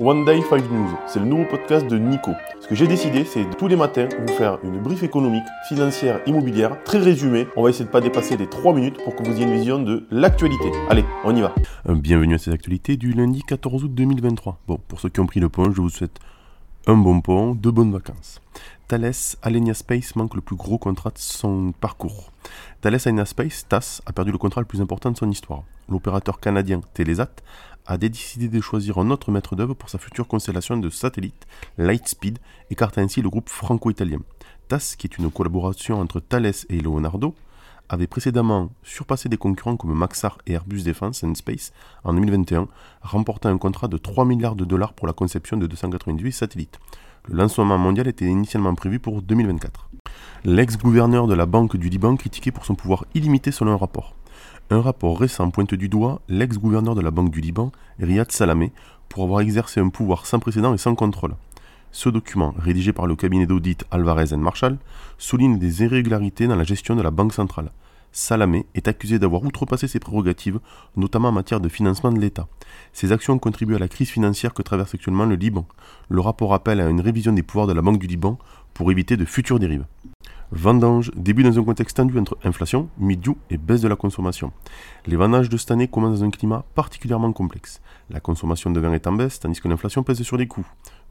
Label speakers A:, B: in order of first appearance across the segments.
A: One Day 5 News, c'est le nouveau podcast de Nico. Ce que j'ai décidé, c'est tous les matins vous faire une brief économique, financière, immobilière, très résumée. On va essayer de pas dépasser les 3 minutes pour que vous ayez une vision de l'actualité. Allez, on y va. Bienvenue à ces actualités du lundi 14 août 2023. Bon, pour ceux qui ont pris le pont, je vous souhaite un bon pont, de bonnes vacances. Thales Alenia Space manque le plus gros contrat de son parcours. Thales Alenia Space, TAS, a perdu le contrat le plus important de son histoire. L'opérateur canadien Telesat a décidé de choisir un autre maître d'œuvre pour sa future constellation de satellites Lightspeed, écartant ainsi le groupe franco-italien. TAS, qui est une collaboration entre Thales et Leonardo, avait précédemment surpassé des concurrents comme Maxar et Airbus Defence and Space en 2021, remportant un contrat de 3 milliards de dollars pour la conception de 298 satellites. Le lancement mondial était initialement prévu pour 2024. L'ex-gouverneur de la Banque du Liban critiqué pour son pouvoir illimité selon un rapport. Un rapport récent pointe du doigt l'ex-gouverneur de la Banque du Liban, Riyad Salamé, pour avoir exercé un pouvoir sans précédent et sans contrôle. Ce document, rédigé par le cabinet d'audit Alvarez Marshall, souligne des irrégularités dans la gestion de la Banque centrale. Salamé est accusé d'avoir outrepassé ses prérogatives, notamment en matière de financement de l'État. Ces actions contribuent à la crise financière que traverse actuellement le Liban. Le rapport appelle à une révision des pouvoirs de la Banque du Liban pour éviter de futures dérives. Vendange début dans un contexte tendu entre inflation, milieu et baisse de la consommation. Les vendanges de cette année commencent dans un climat particulièrement complexe. La consommation de vin est en baisse tandis que l'inflation pèse sur les coûts.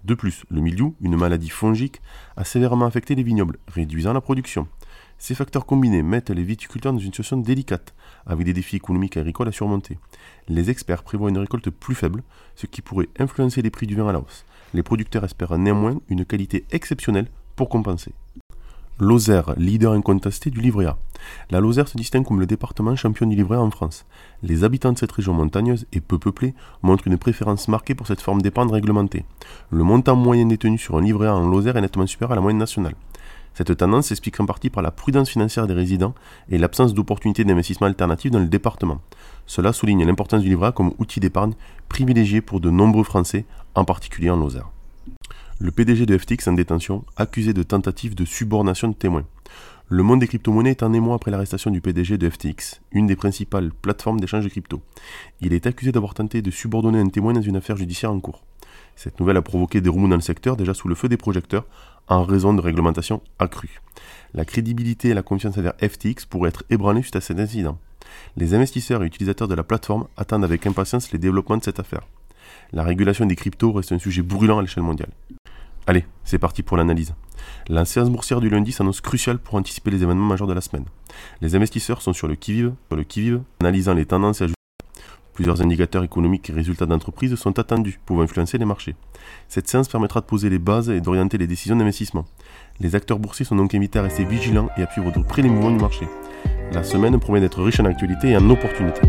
A: De plus, le milieu, une maladie fongique, a sévèrement affecté les vignobles, réduisant la production. Ces facteurs combinés mettent les viticulteurs dans une situation délicate, avec des défis économiques et agricoles à surmonter. Les experts prévoient une récolte plus faible, ce qui pourrait influencer les prix du vin à la hausse. Les producteurs espèrent néanmoins une qualité exceptionnelle pour compenser. Lozère, leader incontesté du livret A. La Lozère se distingue comme le département champion du livret A en France. Les habitants de cette région montagneuse et peu peuplée montrent une préférence marquée pour cette forme d'épargne réglementée. Le montant moyen détenu sur un livret A en Lozère est nettement supérieur à la moyenne nationale. Cette tendance s'explique en partie par la prudence financière des résidents et l'absence d'opportunités d'investissement alternatives dans le département. Cela souligne l'importance du livret A comme outil d'épargne privilégié pour de nombreux Français, en particulier en Lozère le PDG de FTX en détention, accusé de tentative de subornation de témoins. Le monde des crypto-monnaies est un émoi après l'arrestation du PDG de FTX, une des principales plateformes d'échange de crypto. Il est accusé d'avoir tenté de subordonner un témoin dans une affaire judiciaire en cours. Cette nouvelle a provoqué des remous dans le secteur déjà sous le feu des projecteurs en raison de réglementations accrues. La crédibilité et la confiance envers FTX pourraient être ébranlées suite à cet incident. Les investisseurs et utilisateurs de la plateforme attendent avec impatience les développements de cette affaire. La régulation des cryptos reste un sujet brûlant à l'échelle mondiale. Allez, c'est parti pour l'analyse. La séance boursière du lundi s'annonce cruciale pour anticiper les événements majeurs de la semaine. Les investisseurs sont sur le qui-vive, sur le qui-vive, analysant les tendances et ajustant. Plusieurs indicateurs économiques et résultats d'entreprise sont attendus, pouvant influencer les marchés. Cette séance permettra de poser les bases et d'orienter les décisions d'investissement. Les acteurs boursiers sont donc invités à rester vigilants et à suivre de près les mouvements du marché. La semaine promet d'être riche en actualités et en opportunités.